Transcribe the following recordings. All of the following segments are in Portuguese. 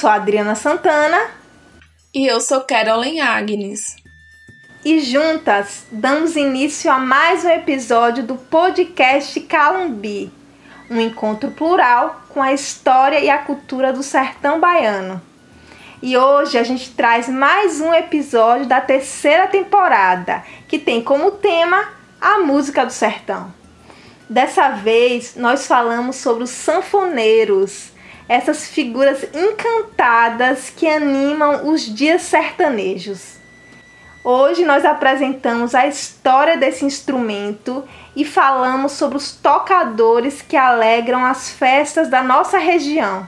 Eu sou a Adriana Santana. E eu sou Carolyn Agnes. E juntas damos início a mais um episódio do podcast Calumbi, um encontro plural com a história e a cultura do sertão baiano. E hoje a gente traz mais um episódio da terceira temporada, que tem como tema a música do sertão. Dessa vez nós falamos sobre os sanfoneiros essas figuras encantadas que animam os dias sertanejos. Hoje nós apresentamos a história desse instrumento e falamos sobre os tocadores que alegram as festas da nossa região.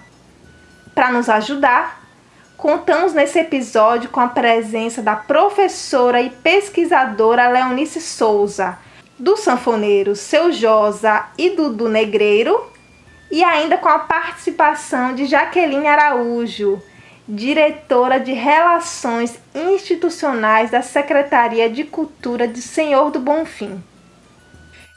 Para nos ajudar, contamos nesse episódio com a presença da professora e pesquisadora Leonice Souza, do sanfoneiro Seu Josa e Dudu Negreiro e ainda com a participação de Jaqueline Araújo, diretora de Relações Institucionais da Secretaria de Cultura de Senhor do Bonfim.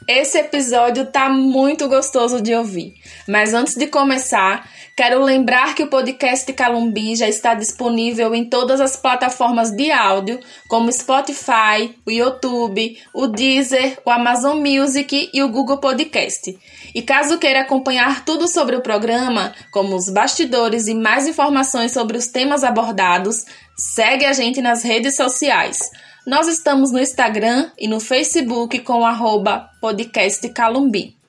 Esse episódio tá muito gostoso de ouvir. Mas antes de começar, quero lembrar que o podcast Calumbi já está disponível em todas as plataformas de áudio, como Spotify, o YouTube, o Deezer, o Amazon Music e o Google Podcast. E caso queira acompanhar tudo sobre o programa, como os bastidores e mais informações sobre os temas abordados, segue a gente nas redes sociais. Nós estamos no Instagram e no Facebook com o arroba podcast Calumbi.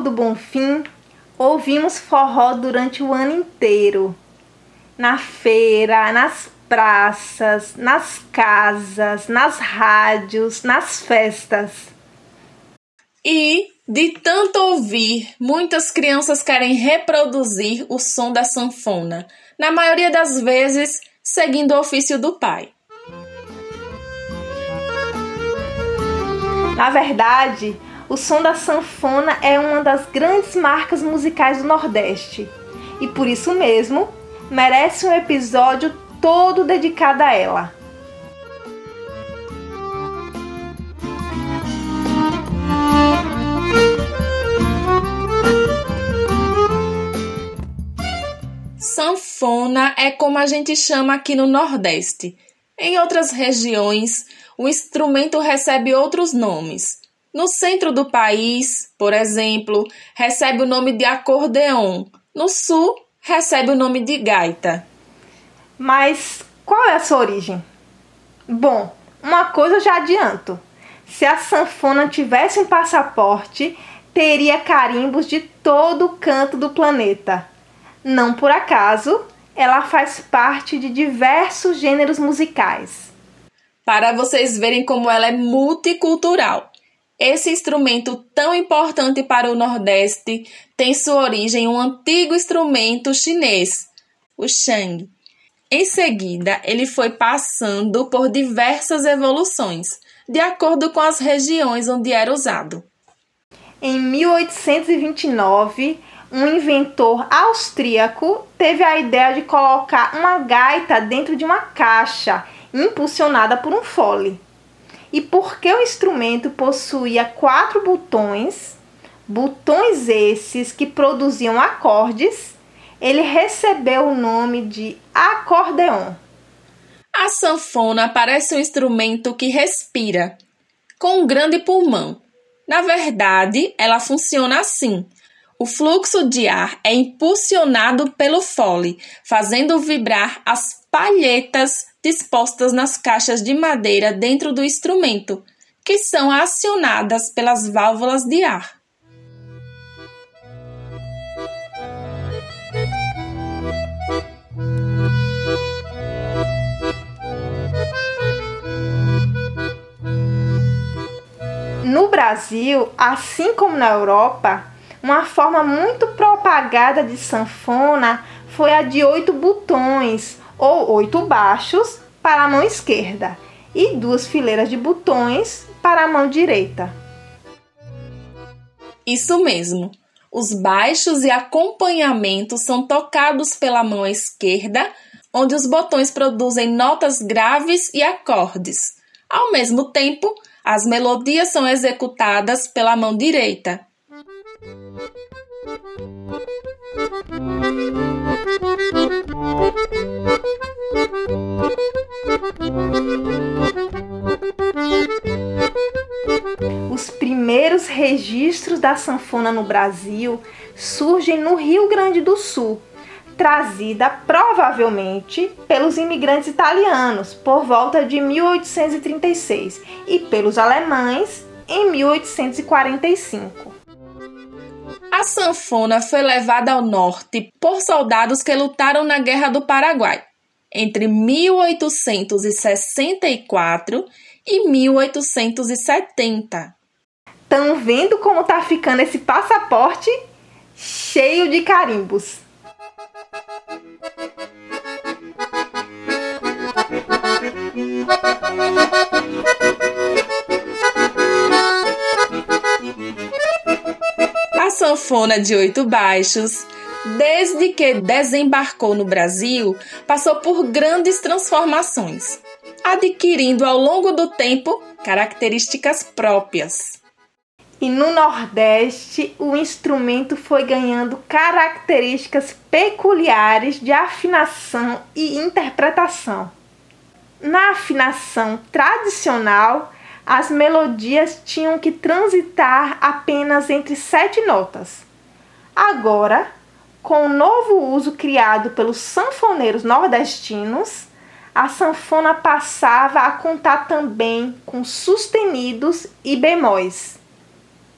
Do Bonfim, ouvimos forró durante o ano inteiro. Na feira, nas praças, nas casas, nas rádios, nas festas. E, de tanto ouvir, muitas crianças querem reproduzir o som da sanfona, na maioria das vezes seguindo o ofício do pai. Na verdade, o som da sanfona é uma das grandes marcas musicais do Nordeste e por isso mesmo merece um episódio todo dedicado a ela. Sanfona é como a gente chama aqui no Nordeste. Em outras regiões, o instrumento recebe outros nomes. No centro do país, por exemplo, recebe o nome de acordeon. No sul, recebe o nome de gaita. Mas qual é a sua origem? Bom, uma coisa eu já adianto. Se a sanfona tivesse um passaporte, teria carimbos de todo o canto do planeta. Não por acaso, ela faz parte de diversos gêneros musicais. Para vocês verem como ela é multicultural. Esse instrumento tão importante para o Nordeste tem sua origem em um antigo instrumento chinês, o shang. Em seguida, ele foi passando por diversas evoluções, de acordo com as regiões onde era usado. Em 1829, um inventor austríaco teve a ideia de colocar uma gaita dentro de uma caixa impulsionada por um fole. E porque o instrumento possuía quatro botões, botões esses que produziam acordes, ele recebeu o nome de acordeon. A sanfona parece um instrumento que respira, com um grande pulmão. Na verdade, ela funciona assim o fluxo de ar é impulsionado pelo fole, fazendo vibrar as palhetas dispostas nas caixas de madeira dentro do instrumento, que são acionadas pelas válvulas de ar. No Brasil, assim como na Europa, uma forma muito propagada de sanfona foi a de oito botões ou oito baixos para a mão esquerda e duas fileiras de botões para a mão direita. Isso mesmo. Os baixos e acompanhamento são tocados pela mão esquerda, onde os botões produzem notas graves e acordes. Ao mesmo tempo, As melodias são executadas pela mão direita. Os primeiros registros da sanfona no Brasil surgem no Rio Grande do Sul, trazida provavelmente pelos imigrantes italianos por volta de 1836 e pelos alemães em 1845. A sanfona foi levada ao norte por soldados que lutaram na Guerra do Paraguai entre 1864 e 1870. Estão vendo como tá ficando esse passaporte cheio de carimbos? Sanfona de oito baixos, desde que desembarcou no Brasil, passou por grandes transformações, adquirindo ao longo do tempo características próprias. E no Nordeste, o instrumento foi ganhando características peculiares de afinação e interpretação. Na afinação tradicional, as melodias tinham que transitar apenas entre sete notas. Agora, com o novo uso criado pelos sanfoneiros nordestinos, a sanfona passava a contar também com sustenidos e bemóis.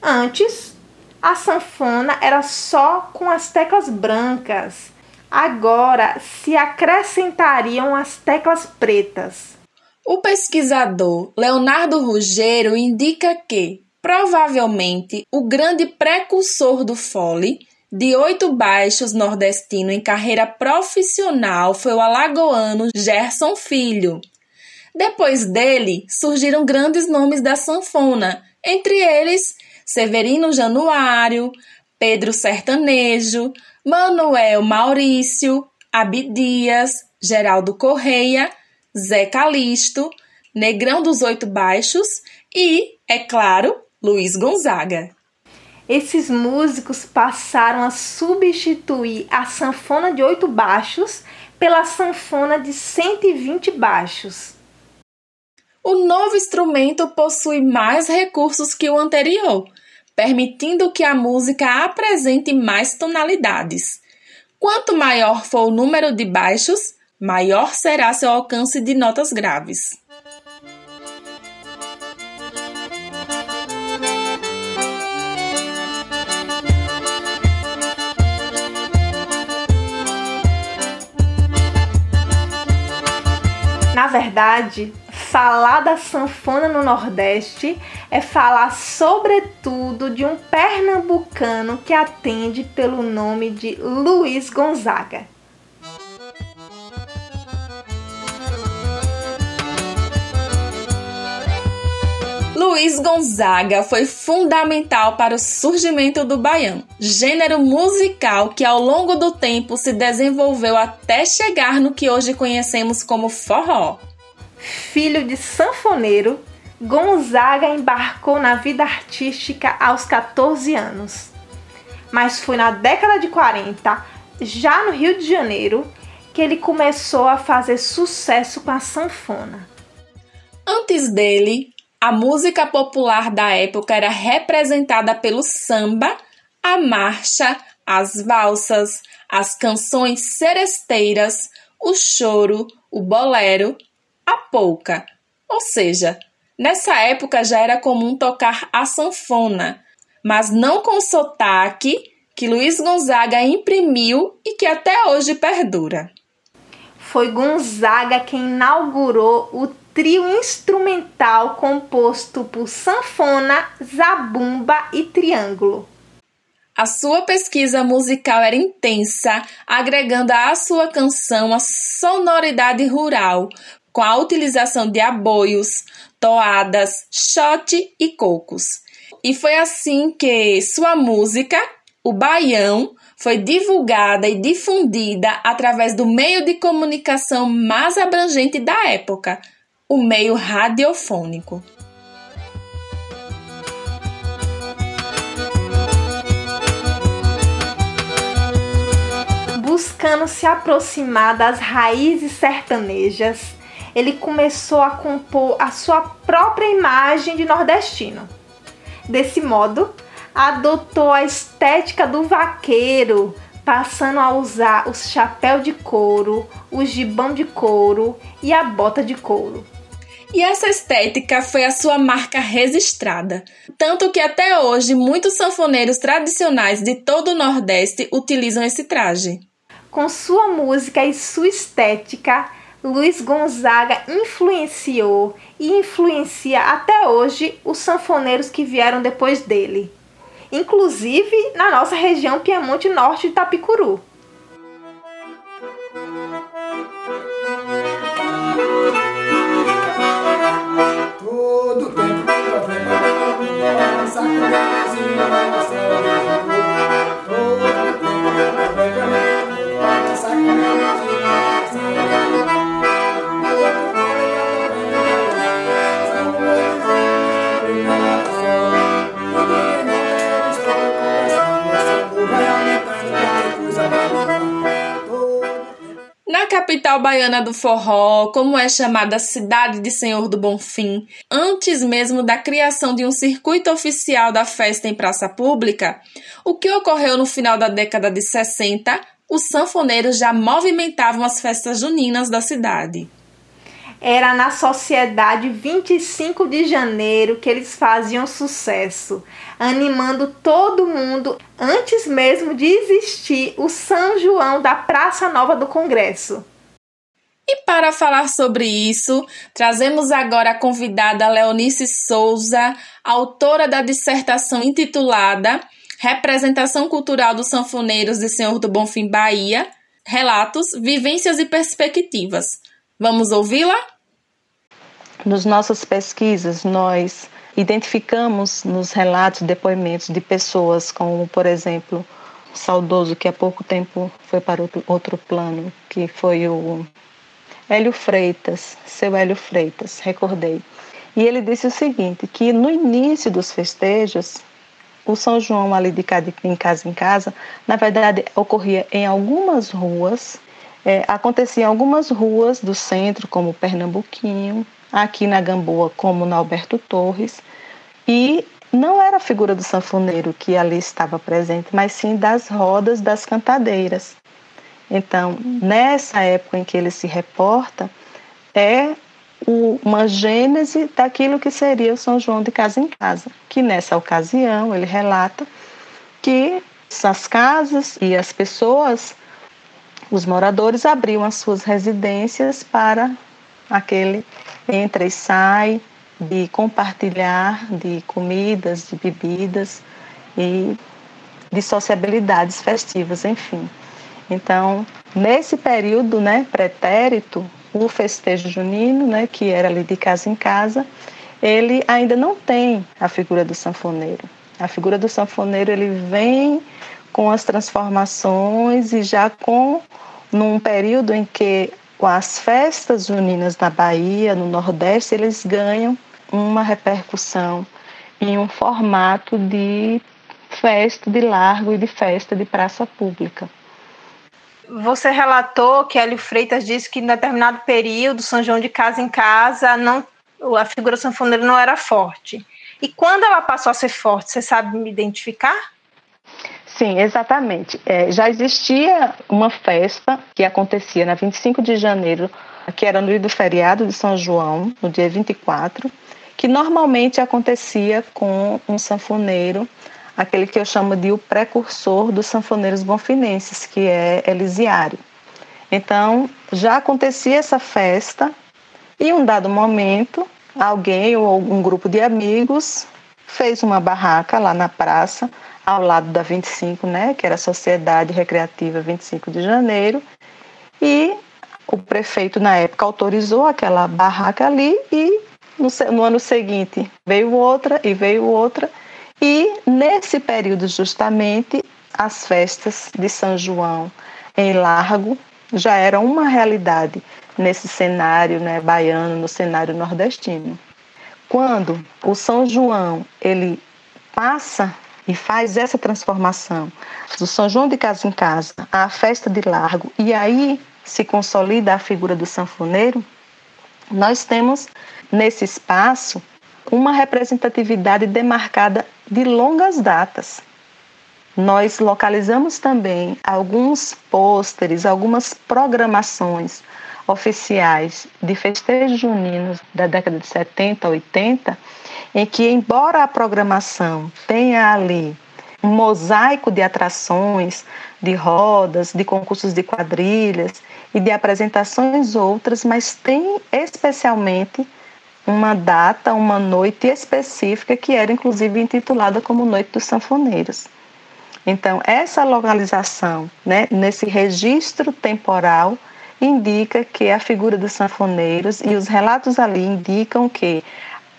Antes, a sanfona era só com as teclas brancas. Agora se acrescentariam as teclas pretas. O pesquisador Leonardo Ruggiero indica que, provavelmente, o grande precursor do fole de oito baixos nordestino em carreira profissional foi o alagoano Gerson Filho. Depois dele, surgiram grandes nomes da sanfona, entre eles Severino Januário, Pedro Sertanejo, Manuel Maurício, Abidias, Geraldo Correia, Zé Calixto, Negrão dos Oito Baixos e, é claro, Luiz Gonzaga. Esses músicos passaram a substituir a sanfona de oito baixos pela sanfona de 120 baixos. O novo instrumento possui mais recursos que o anterior, permitindo que a música apresente mais tonalidades. Quanto maior for o número de baixos, maior será seu alcance de notas graves. Na verdade, falar da sanfona no Nordeste é falar sobretudo de um pernambucano que atende pelo nome de Luiz Gonzaga. Luiz Gonzaga foi fundamental para o surgimento do baião, gênero musical que ao longo do tempo se desenvolveu até chegar no que hoje conhecemos como forró. Filho de sanfoneiro, Gonzaga embarcou na vida artística aos 14 anos. Mas foi na década de 40, já no Rio de Janeiro, que ele começou a fazer sucesso com a sanfona. Antes dele, a música popular da época era representada pelo samba, a marcha, as valsas, as canções seresteiras, o choro, o bolero a polca. Ou seja, nessa época já era comum tocar a sanfona, mas não com sotaque que Luiz Gonzaga imprimiu e que até hoje perdura. Foi Gonzaga quem inaugurou o trio instrumental composto por sanfona, zabumba e triângulo. A sua pesquisa musical era intensa, agregando à sua canção a sonoridade rural, com a utilização de aboios, toadas, shot e cocos. E foi assim que sua música, o baião, foi divulgada e difundida através do meio de comunicação mais abrangente da época, o meio radiofônico. Buscando se aproximar das raízes sertanejas, ele começou a compor a sua própria imagem de nordestino. Desse modo, adotou a estética do vaqueiro, passando a usar o chapéu de couro, o gibão de couro e a bota de couro. E essa estética foi a sua marca registrada, tanto que até hoje muitos sanfoneiros tradicionais de todo o Nordeste utilizam esse traje. Com sua música e sua estética, Luiz Gonzaga influenciou e influencia até hoje os sanfoneiros que vieram depois dele, inclusive na nossa região Piemonte Norte de todo tempo, venho, nenhum, saco de mãozinha, Itapicuru. capital baiana do forró, como é chamada a cidade de Senhor do Bonfim, antes mesmo da criação de um circuito oficial da festa em praça pública, o que ocorreu no final da década de 60, os sanfoneiros já movimentavam as festas juninas da cidade. Era na Sociedade 25 de Janeiro que eles faziam sucesso, animando todo mundo antes mesmo de existir o São João da Praça Nova do Congresso. E para falar sobre isso, trazemos agora a convidada Leonice Souza, autora da dissertação intitulada Representação Cultural dos Sanfoneiros de Senhor do Bonfim Bahia, Relatos, Vivências e Perspectivas. Vamos ouvi-la? Nos nossas pesquisas, nós identificamos nos relatos depoimentos de pessoas como, por exemplo, o saudoso que há pouco tempo foi para outro, plano, que foi o Hélio Freitas, seu Hélio Freitas, recordei. E ele disse o seguinte, que no início dos festejos, o São João ali de casa em casa, na verdade ocorria em algumas ruas, é, acontecia em algumas ruas do centro, como Pernambuquinho, aqui na Gamboa, como na Alberto Torres, e não era a figura do sanfoneiro que ali estava presente, mas sim das rodas das cantadeiras. Então, nessa época em que ele se reporta, é uma gênese daquilo que seria o São João de casa em casa, que nessa ocasião ele relata que as casas e as pessoas, os moradores abriam as suas residências para aquele entra e sai, de compartilhar de comidas, de bebidas e de sociabilidades festivas, enfim. Então, nesse período né, pretérito, o festejo junino, né, que era ali de casa em casa, ele ainda não tem a figura do sanfoneiro. A figura do sanfoneiro ele vem com as transformações e já com num período em que com as festas juninas na Bahia, no Nordeste, eles ganham uma repercussão em um formato de festa de largo e de festa de praça pública. Você relatou que Hélio Freitas disse que em determinado período, São João de casa em casa, não, a figura sanfoneira não era forte. E quando ela passou a ser forte, você sabe me identificar? Sim, exatamente. É, já existia uma festa que acontecia na 25 de janeiro, que era no dia do feriado de São João, no dia 24, que normalmente acontecia com um sanfoneiro aquele que eu chamo de o precursor dos sanfoneiros bonfinenses, que é Elisiário. Então, já acontecia essa festa e em um dado momento, alguém ou um grupo de amigos fez uma barraca lá na praça, ao lado da 25, né, que era a Sociedade Recreativa 25 de Janeiro, e o prefeito na época autorizou aquela barraca ali e no, no ano seguinte veio outra e veio outra e nesse período, justamente, as festas de São João em Largo já eram uma realidade nesse cenário né, baiano, no cenário nordestino. Quando o São João ele passa e faz essa transformação do São João de Casa em Casa à festa de Largo, e aí se consolida a figura do sanfoneiro, nós temos nesse espaço uma representatividade demarcada de longas datas. Nós localizamos também alguns pôsteres, algumas programações oficiais de festejos juninos da década de 70, 80, em que, embora a programação tenha ali um mosaico de atrações, de rodas, de concursos de quadrilhas e de apresentações outras, mas tem especialmente uma data, uma noite específica que era inclusive intitulada como Noite dos Sanfoneiros. Então, essa localização, né, nesse registro temporal, indica que a figura dos sanfoneiros e os relatos ali indicam que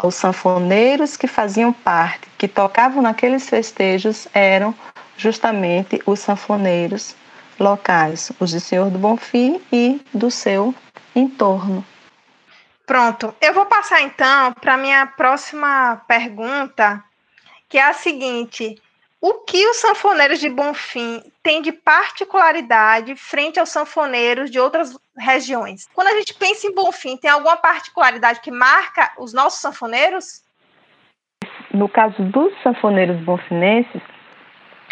os sanfoneiros que faziam parte, que tocavam naqueles festejos, eram justamente os sanfoneiros locais, os de Senhor do Bonfim e do seu entorno. Pronto, eu vou passar então para minha próxima pergunta, que é a seguinte: o que os sanfoneiros de Bonfim têm de particularidade frente aos sanfoneiros de outras regiões? Quando a gente pensa em Bonfim, tem alguma particularidade que marca os nossos sanfoneiros? No caso dos sanfoneiros bonfinenses,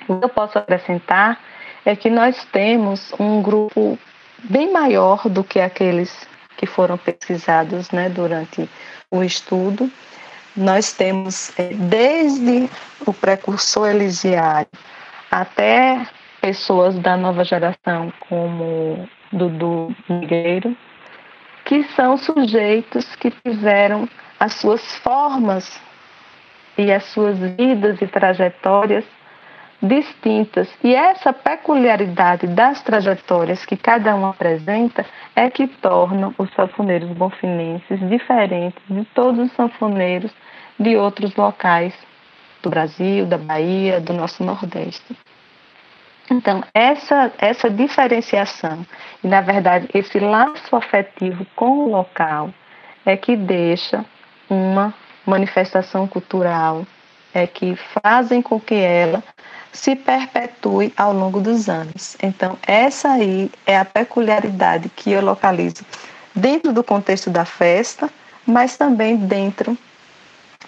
o que eu posso acrescentar é que nós temos um grupo bem maior do que aqueles que foram pesquisados né, durante o estudo nós temos é, desde o precursor elisiário até pessoas da nova geração, como Dudu Migueiro, que são sujeitos que tiveram as suas formas e as suas vidas e trajetórias distintas. E essa peculiaridade das trajetórias que cada um apresenta é que tornam os sanfoneiros bonfinenses diferentes de todos os sanfoneiros de outros locais do Brasil, da Bahia, do nosso Nordeste. Então, essa, essa diferenciação e, na verdade, esse laço afetivo com o local é que deixa uma manifestação cultural, é que fazem com que ela se perpetue ao longo dos anos. Então, essa aí é a peculiaridade que eu localizo dentro do contexto da festa, mas também dentro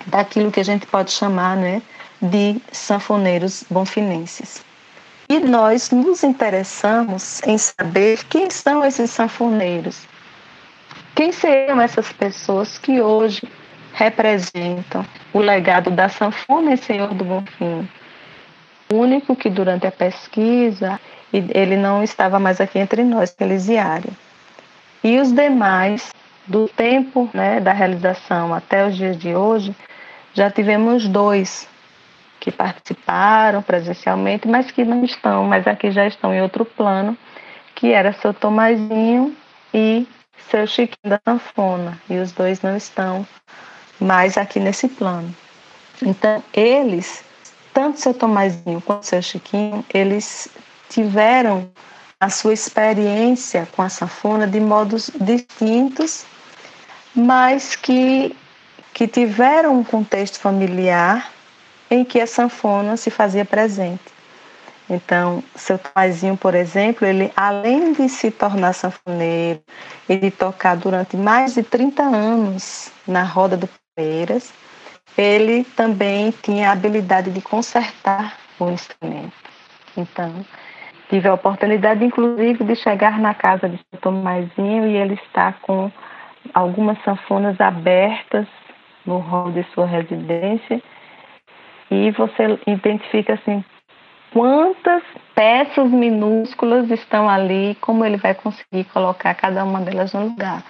daquilo que a gente pode chamar né, de sanfoneiros bonfinenses. E nós nos interessamos em saber quem são esses sanfoneiros. Quem seriam essas pessoas que hoje representam o legado da sanfona em Senhor do Bonfim? O único que durante a pesquisa ele não estava mais aqui entre nós, Elisiário. E os demais do tempo né, da realização até os dias de hoje, já tivemos dois que participaram presencialmente, mas que não estão, mas aqui já estão em outro plano, que era seu Tomazinho e seu Chiquinho da Sanfona. E os dois não estão mais aqui nesse plano. Então, eles, tanto seu Tomazinho quanto seu Chiquinho, eles tiveram a sua experiência com a sanfona de modos distintos mas que, que tiveram um contexto familiar em que a sanfona se fazia presente. Então, seu Tomazinho, por exemplo, ele além de se tornar sanfoneiro e de tocar durante mais de 30 anos na roda do Ele também tinha a habilidade de consertar o instrumento. Então, tive a oportunidade, inclusive, de chegar na casa de seu Tomazinho e ele está com algumas sanfonas abertas no hall de sua residência e você identifica assim quantas peças minúsculas estão ali, como ele vai conseguir colocar cada uma delas no lugar.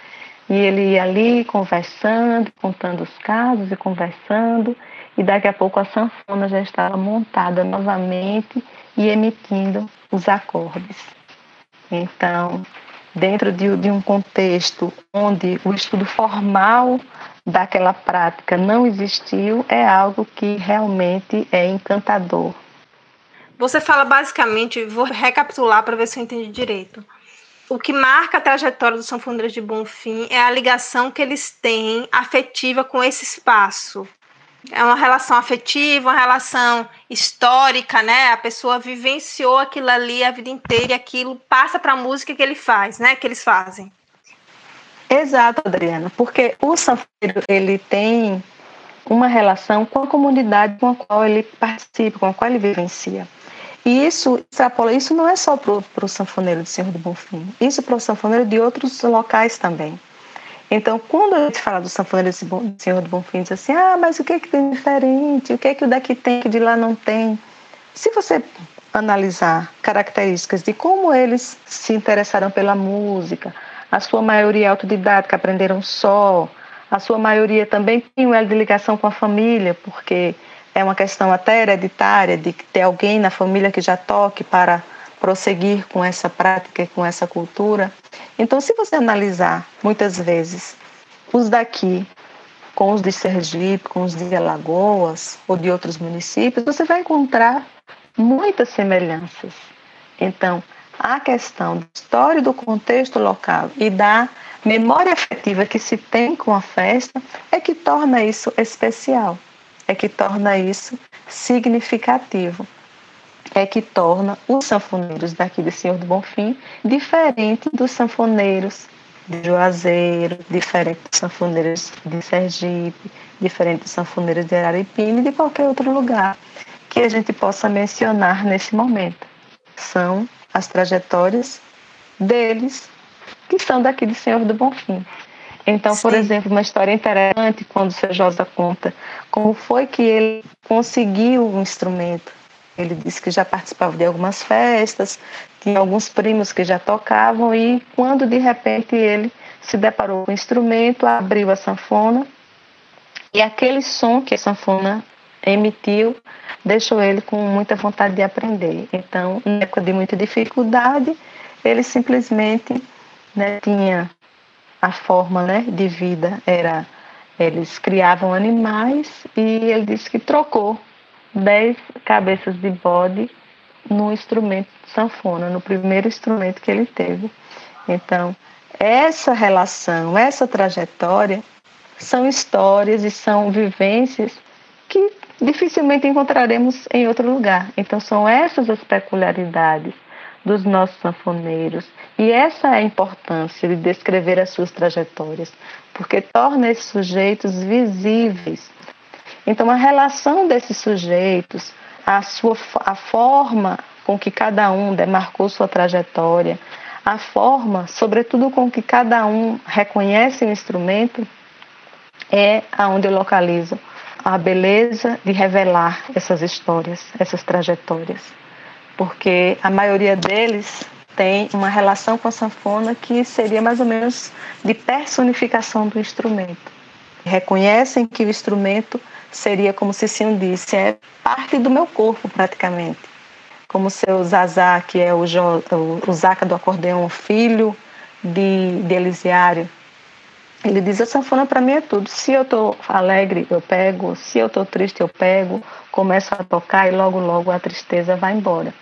E ele ia ali conversando, contando os casos e conversando, e daqui a pouco a sanfona já estava montada novamente e emitindo os acordes. Então, dentro de, de um contexto onde o estudo formal daquela prática não existiu, é algo que realmente é encantador. Você fala basicamente, vou recapitular para ver se eu entendi direito. O que marca a trajetória dos sanfoneiros de Bonfim é a ligação que eles têm afetiva com esse espaço. É uma relação afetiva, uma relação histórica, né? A pessoa vivenciou aquilo ali a vida inteira e aquilo passa para a música que ele faz, né? Que eles fazem. Exato, Adriana, porque o sanfoneiro ele tem uma relação com a comunidade com a qual ele participa, com a qual ele vivencia. E isso extrapola, isso não é só para o sanfoneiro de Senhor do Bonfim, isso para o sanfoneiro de outros locais também. Então, quando a gente fala do sanfoneiro de Senhor do Bonfim, diz assim, ah, mas o que é que tem diferente? O que é que o daqui tem que de lá não tem? Se você analisar características de como eles se interessaram pela música, a sua maioria autodidática aprenderam só, a sua maioria também tem um elo de ligação com a família, porque é uma questão até hereditária de ter alguém na família que já toque para prosseguir com essa prática e com essa cultura. Então, se você analisar muitas vezes os daqui com os de Sergipe, com os de Alagoas ou de outros municípios, você vai encontrar muitas semelhanças. Então, a questão da história do contexto local e da memória afetiva que se tem com a festa é que torna isso especial, é que torna isso significativo, é que torna os sanfoneiros daqui de Senhor do Bonfim diferente dos sanfoneiros de Juazeiro, diferente dos sanfoneiros de Sergipe, diferente dos sanfoneiros de Araripina e de qualquer outro lugar que a gente possa mencionar nesse momento. São as trajetórias deles que são daqui de Senhor do Bonfim. Então, Sim. por exemplo, uma história interessante quando o seu Josa conta como foi que ele conseguiu um instrumento. Ele disse que já participava de algumas festas, tinha alguns primos que já tocavam e quando de repente ele se deparou com o instrumento, abriu a sanfona e aquele som que a sanfona emitiu deixou ele com muita vontade de aprender. Então, em época de muita dificuldade, ele simplesmente né, tinha a forma né, de vida era eles criavam animais e ele disse que trocou dez cabeças de bode no instrumento sanfona, no primeiro instrumento que ele teve. Então, essa relação, essa trajetória são histórias e são vivências que dificilmente encontraremos em outro lugar. Então, são essas as peculiaridades dos nossos sanfoneiros. E essa é a importância de descrever as suas trajetórias, porque torna esses sujeitos visíveis. Então, a relação desses sujeitos, a, sua, a forma com que cada um demarcou sua trajetória, a forma, sobretudo, com que cada um reconhece o instrumento, é aonde eu localizo a beleza de revelar essas histórias, essas trajetórias, porque a maioria deles tem uma relação com a sanfona que seria mais ou menos de personificação do instrumento. Reconhecem que o instrumento seria como se se disse, é parte do meu corpo praticamente. Como seu Zazá, que é o, jo, o Zaca do acordeão, filho de, de Elisiário, ele diz: a sanfona para mim é tudo. Se eu estou alegre, eu pego. Se eu estou triste, eu pego. Começo a tocar e logo, logo a tristeza vai embora.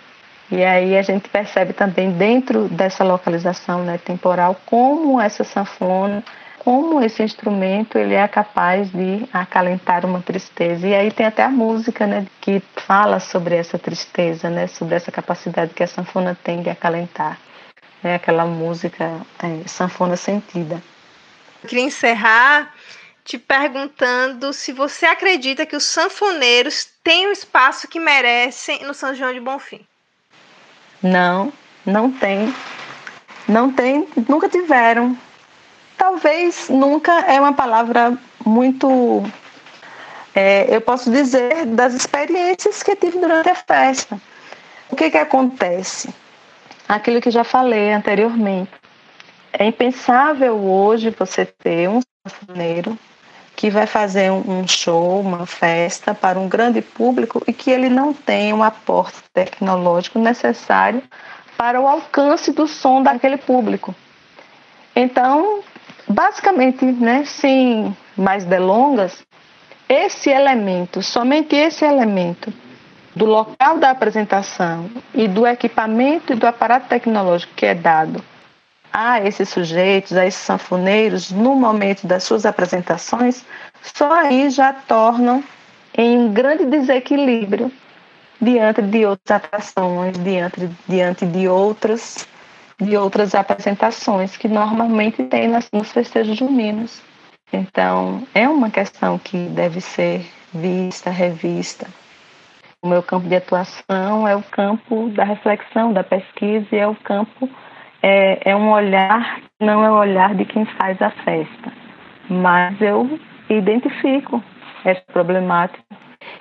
E aí a gente percebe também dentro dessa localização né, temporal como essa sanfona, como esse instrumento ele é capaz de acalentar uma tristeza. E aí tem até a música né, que fala sobre essa tristeza, né, sobre essa capacidade que a sanfona tem de acalentar. É aquela música é, sanfona sentida. Eu queria encerrar te perguntando se você acredita que os sanfoneiros têm o espaço que merecem no São João de Bonfim. Não, não tem. Não tem, nunca tiveram. Talvez nunca é uma palavra muito. É, eu posso dizer das experiências que tive durante a festa. O que, que acontece? Aquilo que já falei anteriormente. É impensável hoje você ter um sanfoneiro que vai fazer um show, uma festa para um grande público e que ele não tem um aporte tecnológico necessário para o alcance do som daquele público. Então, basicamente, né, sem mais delongas, esse elemento, somente esse elemento do local da apresentação e do equipamento e do aparato tecnológico que é dado a esses sujeitos, a esses sanfoneiros, no momento das suas apresentações, só aí já tornam em um grande desequilíbrio diante de outras atrações, diante, diante de outras de outras apresentações que normalmente tem nas, nos festejos juninos. Então, é uma questão que deve ser vista, revista. O meu campo de atuação é o campo da reflexão, da pesquisa, e é o campo, é, é um olhar, não é o olhar de quem faz a festa, mas eu identifico essa problemática.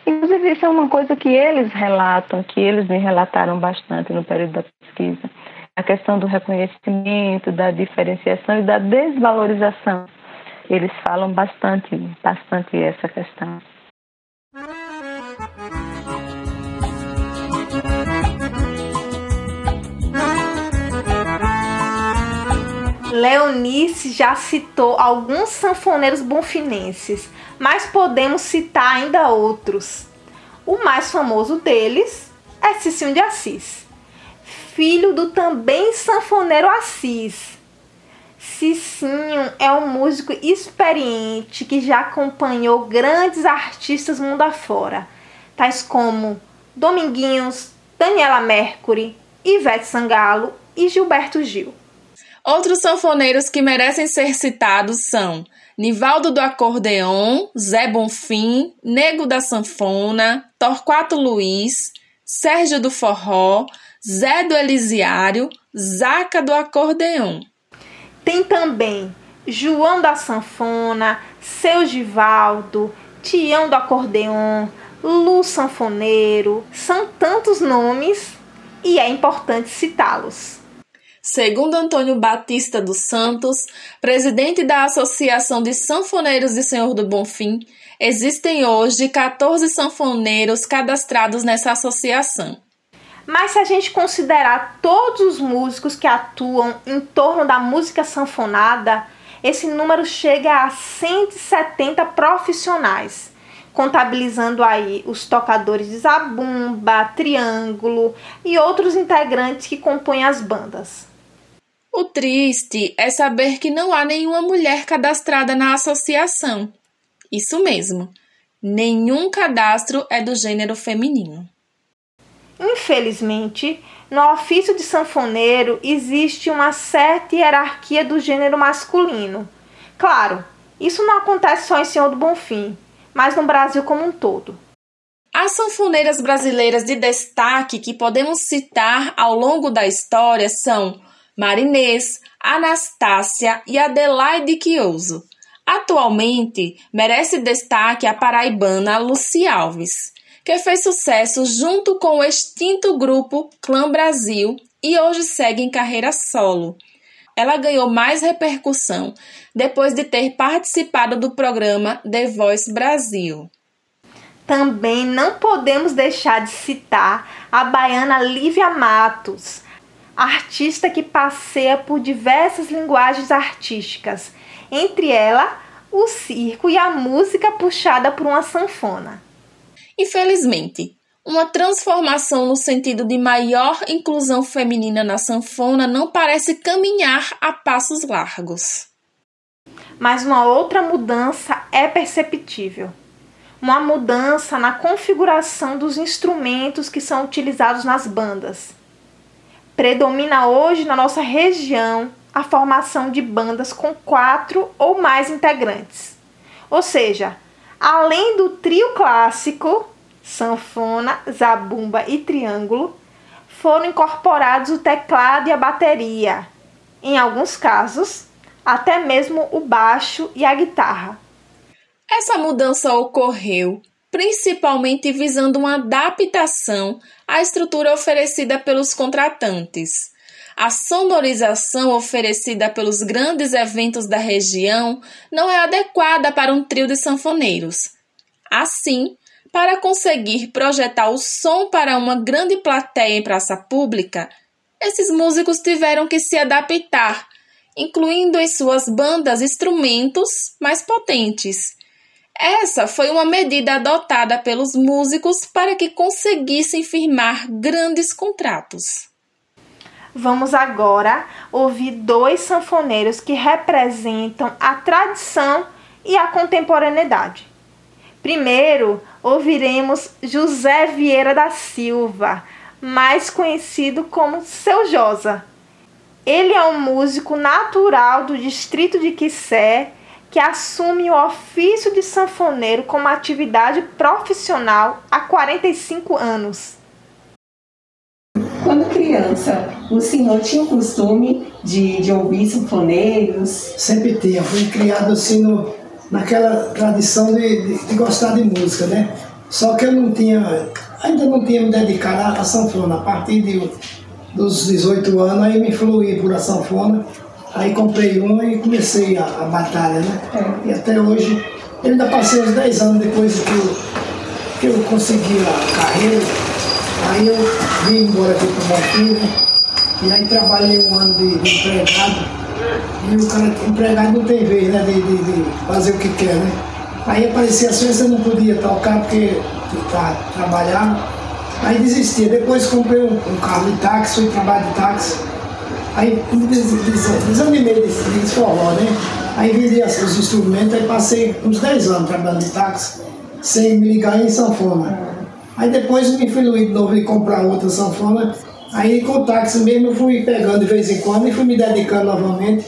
Inclusive, isso é uma coisa que eles relatam, que eles me relataram bastante no período da pesquisa, a questão do reconhecimento, da diferenciação e da desvalorização. Eles falam bastante, bastante essa questão. Leonice já citou alguns sanfoneiros bonfinenses, mas podemos citar ainda outros. O mais famoso deles é Cicinho de Assis, filho do também sanfoneiro Assis. Cicinho é um músico experiente que já acompanhou grandes artistas mundo afora, tais como Dominguinhos, Daniela Mercury, Ivete Sangalo e Gilberto Gil. Outros sanfoneiros que merecem ser citados são Nivaldo do Acordeon, Zé Bonfim, Nego da Sanfona, Torquato Luiz, Sérgio do Forró, Zé do Elisiário, Zaca do Acordeon. Tem também João da Sanfona, Seu Givaldo, Tião do Acordeon, Lu Sanfoneiro. São tantos nomes e é importante citá-los. Segundo Antônio Batista dos Santos, presidente da Associação de Sanfoneiros de Senhor do Bonfim, existem hoje 14 sanfoneiros cadastrados nessa associação. Mas se a gente considerar todos os músicos que atuam em torno da música sanfonada, esse número chega a 170 profissionais, contabilizando aí os tocadores de zabumba, triângulo e outros integrantes que compõem as bandas. O triste é saber que não há nenhuma mulher cadastrada na associação. Isso mesmo, nenhum cadastro é do gênero feminino. Infelizmente, no ofício de sanfoneiro existe uma certa hierarquia do gênero masculino. Claro, isso não acontece só em Senhor do Bonfim, mas no Brasil como um todo. As sanfoneiras brasileiras de destaque que podemos citar ao longo da história são Marinês, Anastácia e Adelaide Quioso. Atualmente, merece destaque a paraibana Luci Alves, que fez sucesso junto com o extinto grupo Clã Brasil e hoje segue em carreira solo. Ela ganhou mais repercussão depois de ter participado do programa The Voice Brasil. Também não podemos deixar de citar a baiana Lívia Matos, artista que passeia por diversas linguagens artísticas, entre ela o circo e a música puxada por uma sanfona. Infelizmente, uma transformação no sentido de maior inclusão feminina na sanfona não parece caminhar a passos largos. Mas uma outra mudança é perceptível. Uma mudança na configuração dos instrumentos que são utilizados nas bandas Predomina hoje na nossa região a formação de bandas com quatro ou mais integrantes. Ou seja, além do trio clássico, sanfona, zabumba e triângulo, foram incorporados o teclado e a bateria. Em alguns casos, até mesmo o baixo e a guitarra. Essa mudança ocorreu principalmente visando uma adaptação à estrutura oferecida pelos contratantes. A sonorização oferecida pelos grandes eventos da região não é adequada para um trio de sanfoneiros. Assim, para conseguir projetar o som para uma grande plateia em praça pública, esses músicos tiveram que se adaptar, incluindo em suas bandas instrumentos mais potentes essa foi uma medida adotada pelos músicos para que conseguissem firmar grandes contratos. Vamos agora ouvir dois sanfoneiros que representam a tradição e a contemporaneidade. Primeiro, ouviremos José Vieira da Silva, mais conhecido como Seu Josa. Ele é um músico natural do distrito de Quissé que assume o ofício de sanfoneiro como atividade profissional há 45 anos. Quando criança, o senhor tinha o costume de, de ouvir sanfoneiros? Sempre tinha. Fui criado assim no, naquela tradição de, de, de, gostar de música, né? Só que eu não tinha, ainda não tinha me dedicado à sanfona. A partir de, dos 18 anos, aí me fluí por a sanfona Aí comprei uma e comecei a, a batalha, né? É. E até hoje, eu ainda passei uns 10 anos depois que eu, que eu consegui a carreira. Aí eu vim embora aqui para né? E aí trabalhei um ano de, de, empregado. E o cara, empregado não tem vez, né? De, de, de fazer o que quer, né? Aí aparecia as vezes eu não podia tocar porque tá, trabalhava. Aí desistia. Depois comprei um, um carro de táxi, fui trabalhar de táxi. Aí desanimei desse, desse forró, né? Aí vendi os instrumentos, aí passei uns 10 anos trabalhando de táxi, sem me ligar em sanfona. Aí depois me fui de novo de comprar outra sanfona. Aí com o táxi mesmo eu fui pegando de vez em quando e fui me dedicando novamente.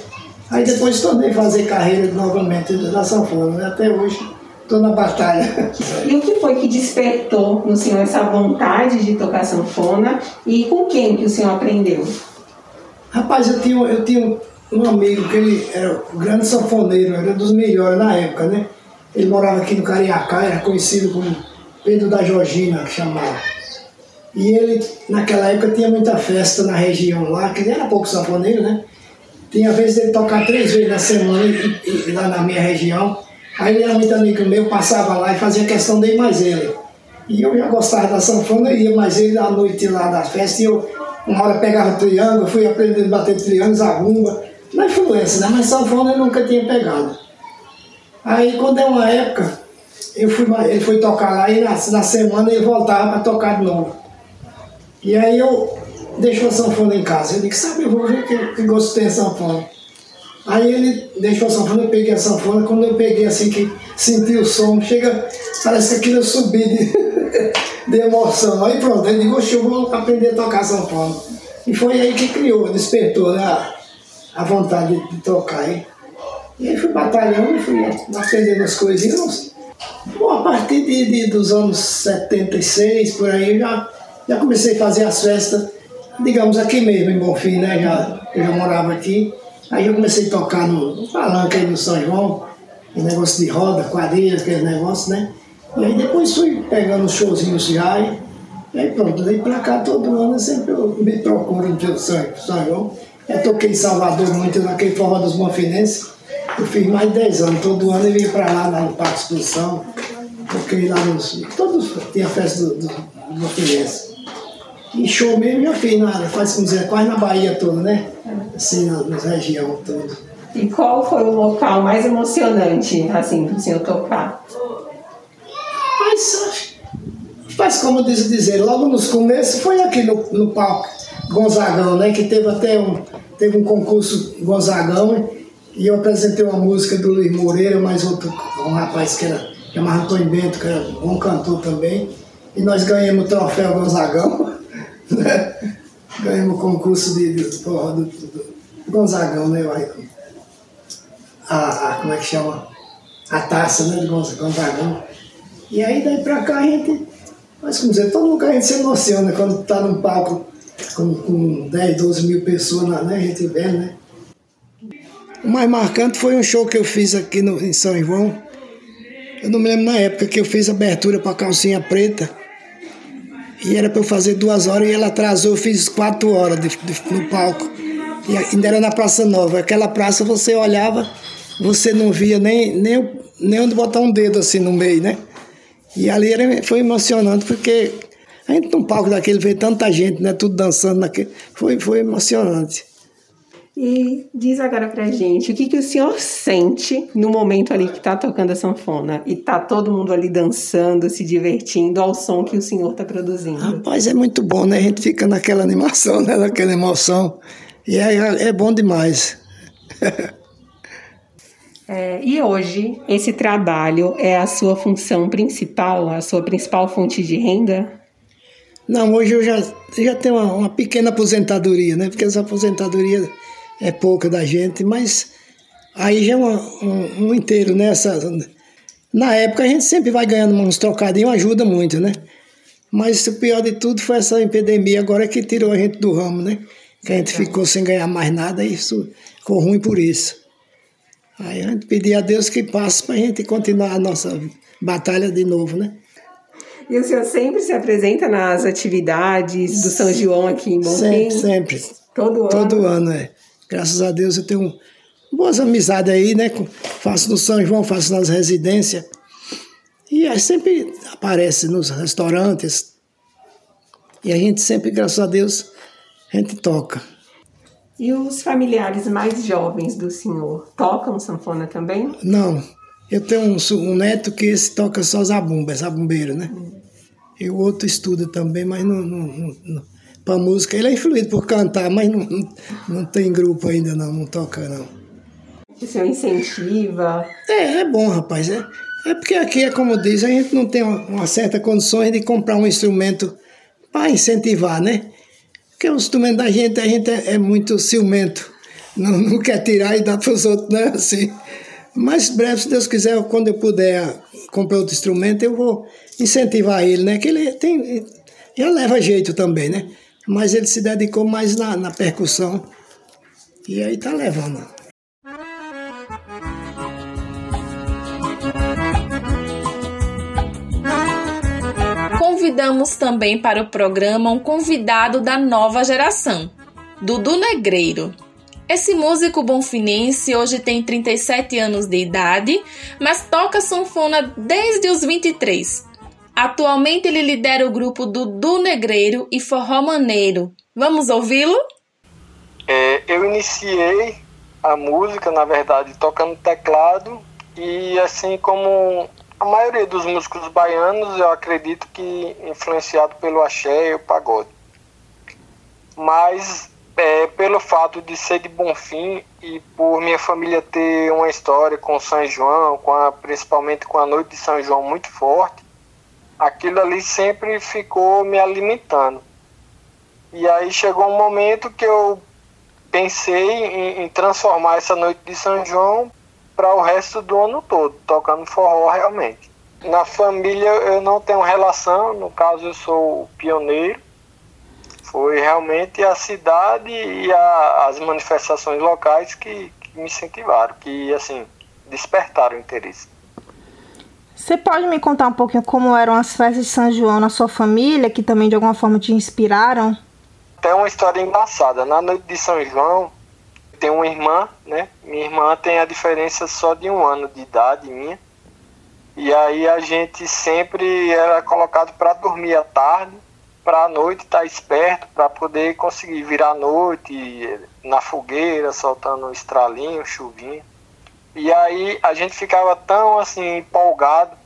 Aí depois tornei fazer carreira novamente da sanfona, né? Até hoje estou na batalha. E o que foi que despertou no senhor essa vontade de tocar sanfona e com quem que o senhor aprendeu? Rapaz, eu tinha, eu tinha um amigo que ele era um grande sanfoneiro, era dos melhores na época, né? Ele morava aqui no Cariacá, era conhecido como Pedro da Georgina, que chamava. E ele, naquela época, tinha muita festa na região lá, que era pouco sanfoneiro, né? Tinha vezes ele tocar três vezes na semana lá na minha região. Aí ele era muito amigo meu, passava lá e fazia questão de ir mais ele. E eu já gostava da sanfona, ia mais ele à noite lá da festa e eu uma hora pegava triângulo, fui aprendendo a bater triângulos, a rumba, na influência, né? Mas sanfona eu nunca tinha pegado. Aí quando é uma época, eu fui, ele foi tocar lá e na, na semana ele voltava para tocar de novo. E aí eu deixou a sanfona em casa. Eu disse, sabe, eu vou ver que, que gosto tem sanfona. Aí ele deixou a sanfona, eu peguei a sanfona, quando eu peguei assim que senti o som, chega, parece que aquilo eu subi de, de emoção. Aí pronto, ele disse, eu vou aprender a tocar sanfona. E foi aí que criou, despertou né, a, a vontade de, de tocar. Hein? E aí fui batalhando, fui aprendendo as coisinhas. Bom, a partir de, de, dos anos 76, por aí, eu já, já comecei a fazer as festas, digamos, aqui mesmo, em Bonfim, né? Já, eu já morava aqui. Aí eu comecei a tocar no, no palanque aí do São João, negócio de roda, quadrilha, aquele negócio, né? E aí depois fui pegando os showzinhos já e, aí pronto, daí pra cá todo ano sempre eu me procuro no São, São João. Eu toquei em Salvador muito naquele forró dos Bonfinenses. Eu fiz mais de 10 anos, todo ano eu ia pra lá, lá no Parque Exposição. Toquei lá nos. Todos tinha festa do, do, do Bonfinense. E show mesmo já fiz, na, faz como dizer, quase na Bahia toda, né? Assim, na, região toda. E qual foi o local mais emocionante, assim, para o senhor tocar? Mas, faz como diz dizer, logo nos começos foi aqui no, no palco Gonzagão, né? Que teve até um, teve um concurso Gonzagão e eu apresentei uma música do Luiz Moreira, mais outro, um rapaz que era chamado Antônio Bento, que era bom cantor também. E nós ganhamos o troféu Gonzagão. Né? Ganhamos o concurso de, de, porra, do, do, Gonzagão, né? A, a, como é que chama? A taça né, de Gonzagão. E aí daí pra cá a gente, mas como dizer, todo lugar a gente se emociona quando tá num palco com, com 10, 12 mil pessoas, né? A gente vê, né? O mais marcante foi um show que eu fiz aqui no, em São João. Eu não me lembro na época que eu fiz abertura para calcinha preta. E era para eu fazer duas horas e ela atrasou, eu fiz quatro horas de, de, no palco. E ainda era na Praça Nova. Aquela praça você olhava, você não via nem, nem, nem onde botar um dedo assim no meio, né? E ali era, foi emocionante, porque a gente num palco daquele vê tanta gente, né? Tudo dançando naquele. Foi, foi emocionante. E diz agora pra gente, o que, que o senhor sente no momento ali que tá tocando a sanfona e tá todo mundo ali dançando, se divertindo ao som que o senhor tá produzindo? Rapaz, é muito bom, né? A gente fica naquela animação, né? Naquela emoção. E é, é bom demais. É, e hoje, esse trabalho é a sua função principal, a sua principal fonte de renda? Não, hoje eu já, já tenho uma, uma pequena aposentadoria, né? Porque essa aposentadoria é pouca da gente, mas aí já é uma, um, um, inteiro, né? Essa, na época a gente sempre vai ganhando uns trocadinhos, ajuda muito, né? Mas o pior de tudo foi essa epidemia agora que tirou a gente do ramo, né? Que a gente ficou sem ganhar mais nada e isso ficou ruim por isso. Aí a gente pedir a Deus que passe para a gente continuar a nossa batalha de novo, né? E o senhor sempre se apresenta nas atividades do São João aqui em Bonfim? Sempre, sempre. Todo ano? Todo ano, é. Graças a Deus eu tenho boas amizades aí, né? Faço no São João, faço nas residências. E aí sempre aparece nos restaurantes. E a gente sempre, graças a Deus, a gente toca. E os familiares mais jovens do senhor tocam sanfona também? Não. Eu tenho um, um neto que esse toca só zabumba, zabumbeiro, né? Hum. E o outro estuda também, mas não, não, não, não para música. Ele é influído por cantar, mas não, não, tem grupo ainda, não, não toca, não. O senhor incentiva? É, é bom, rapaz. É, é porque aqui é como diz, a gente não tem uma, uma certa condições de comprar um instrumento para incentivar, né? Porque o instrumento da gente, a gente é, é muito ciumento. Não, não quer tirar e dar para os outros, né? Assim. Mas breve, se Deus quiser, quando eu puder comprar outro instrumento, eu vou incentivar ele, né? Que ele tem. Já leva jeito também, né? Mas ele se dedicou mais na, na percussão. E aí tá levando. convidamos também para o programa um convidado da nova geração, Dudu Negreiro. Esse músico bonfinense hoje tem 37 anos de idade, mas toca sanfona desde os 23. Atualmente ele lidera o grupo Dudu Negreiro e Forró Maneiro. Vamos ouvi-lo? É, eu iniciei a música, na verdade, tocando teclado e assim como a maioria dos músicos baianos, eu acredito que influenciado pelo axé e o pagode. Mas é, pelo fato de ser de Bonfim e por minha família ter uma história com São João, com a, principalmente com a noite de São João muito forte, aquilo ali sempre ficou me alimentando. E aí chegou um momento que eu pensei em, em transformar essa noite de São João para o resto do ano todo, tocando forró realmente. Na família eu não tenho relação, no caso eu sou pioneiro. Foi realmente a cidade e a, as manifestações locais que, que me incentivaram, que assim, despertaram o interesse. Você pode me contar um pouquinho como eram as festas de São João na sua família, que também de alguma forma te inspiraram? Tem uma história engraçada. Na noite de São João, tem uma irmã, né? Minha irmã tem a diferença só de um ano de idade minha. E aí a gente sempre era colocado para dormir à tarde, para a noite estar tá esperto, para poder conseguir virar a noite na fogueira, soltando um estralinho, chuvinha. E aí a gente ficava tão assim empolgado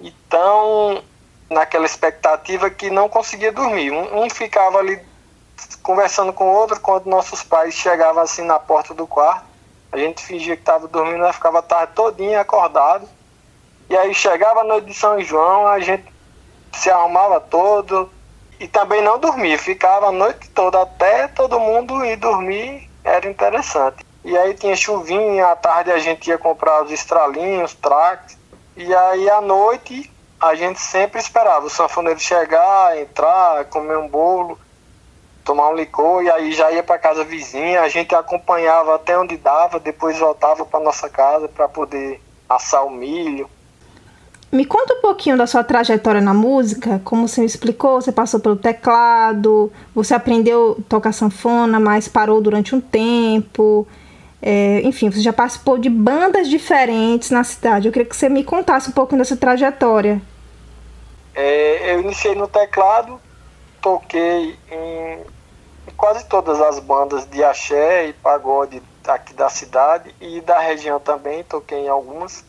e tão naquela expectativa que não conseguia dormir. Um, um ficava ali conversando com o outro, quando nossos pais chegavam assim na porta do quarto, a gente fingia que estava dormindo, nós ficava a tarde todinha acordado. E aí chegava a noite de São João, a gente se arrumava todo e também não dormia, ficava a noite toda até todo mundo ir dormir, era interessante. E aí tinha chuvinha, à tarde a gente ia comprar os estralinhos, tracks, e aí à noite a gente sempre esperava o sanfoneiro chegar, entrar, comer um bolo tomar um licor e aí já ia para casa vizinha, a gente acompanhava até onde dava, depois voltava para nossa casa para poder assar o milho. Me conta um pouquinho da sua trajetória na música, como você me explicou, você passou pelo teclado, você aprendeu a tocar sanfona, mas parou durante um tempo. É, enfim, você já participou de bandas diferentes na cidade. Eu queria que você me contasse um pouquinho dessa trajetória. É, eu iniciei no teclado, toquei em quase todas as bandas de axé e pagode aqui da cidade e da região também, toquei em algumas.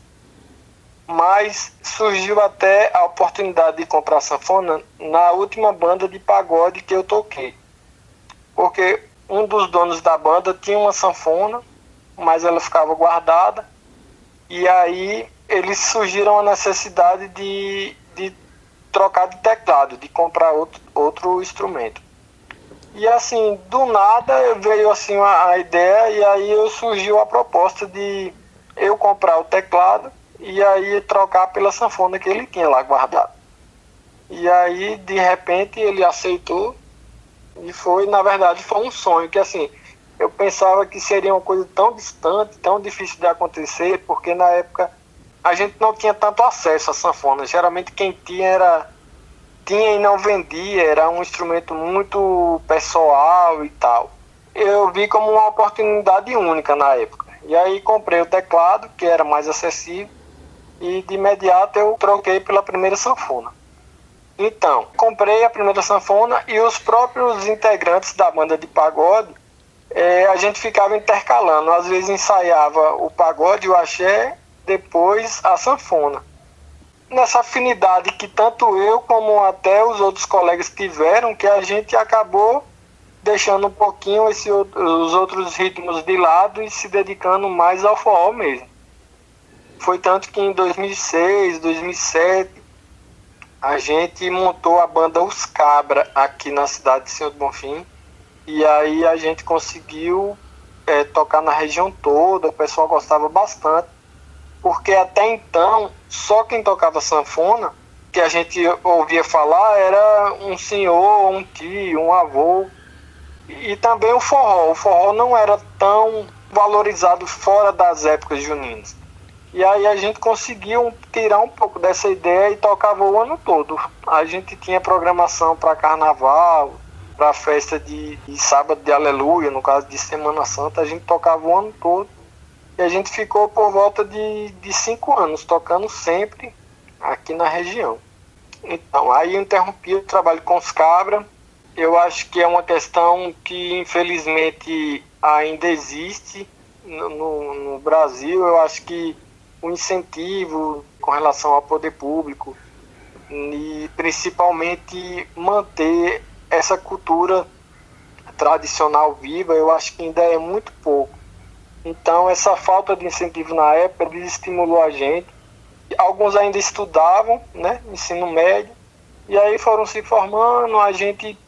Mas surgiu até a oportunidade de comprar sanfona na última banda de pagode que eu toquei. Porque um dos donos da banda tinha uma sanfona, mas ela ficava guardada. E aí eles surgiram a necessidade de, de trocar de teclado, de comprar outro, outro instrumento. E assim, do nada veio assim a, a ideia e aí surgiu a proposta de eu comprar o teclado e aí trocar pela sanfona que ele tinha lá guardado. E aí, de repente, ele aceitou e foi, na verdade, foi um sonho que assim, eu pensava que seria uma coisa tão distante, tão difícil de acontecer, porque na época a gente não tinha tanto acesso à sanfona. Geralmente quem tinha era tinha e não vendia, era um instrumento muito pessoal e tal. Eu vi como uma oportunidade única na época. E aí comprei o teclado, que era mais acessível, e de imediato eu troquei pela primeira sanfona. Então, comprei a primeira sanfona e os próprios integrantes da banda de pagode, é, a gente ficava intercalando. Às vezes ensaiava o pagode, o axé, depois a sanfona. Nessa afinidade que tanto eu como até os outros colegas tiveram, que a gente acabou deixando um pouquinho esse, os outros ritmos de lado e se dedicando mais ao forró mesmo. Foi tanto que em 2006, 2007, a gente montou a banda Os Cabra aqui na cidade de Senhor do Bonfim. E aí a gente conseguiu é, tocar na região toda, o pessoal gostava bastante. Porque até então, só quem tocava sanfona, que a gente ouvia falar, era um senhor, um tio, um avô. E também o forró. O forró não era tão valorizado fora das épocas juninas. E aí a gente conseguiu tirar um pouco dessa ideia e tocava o ano todo. A gente tinha programação para carnaval, para festa de, de, sábado de aleluia, no caso de Semana Santa, a gente tocava o ano todo. E a gente ficou por volta de, de cinco anos tocando sempre aqui na região. Então, aí eu interrompi o trabalho com os cabras. Eu acho que é uma questão que infelizmente ainda existe no, no, no Brasil. Eu acho que o incentivo com relação ao poder público e principalmente manter essa cultura tradicional viva, eu acho que ainda é muito pouco. Então, essa falta de incentivo na época desestimulou a gente. Alguns ainda estudavam, né, ensino médio, e aí foram se formando, a gente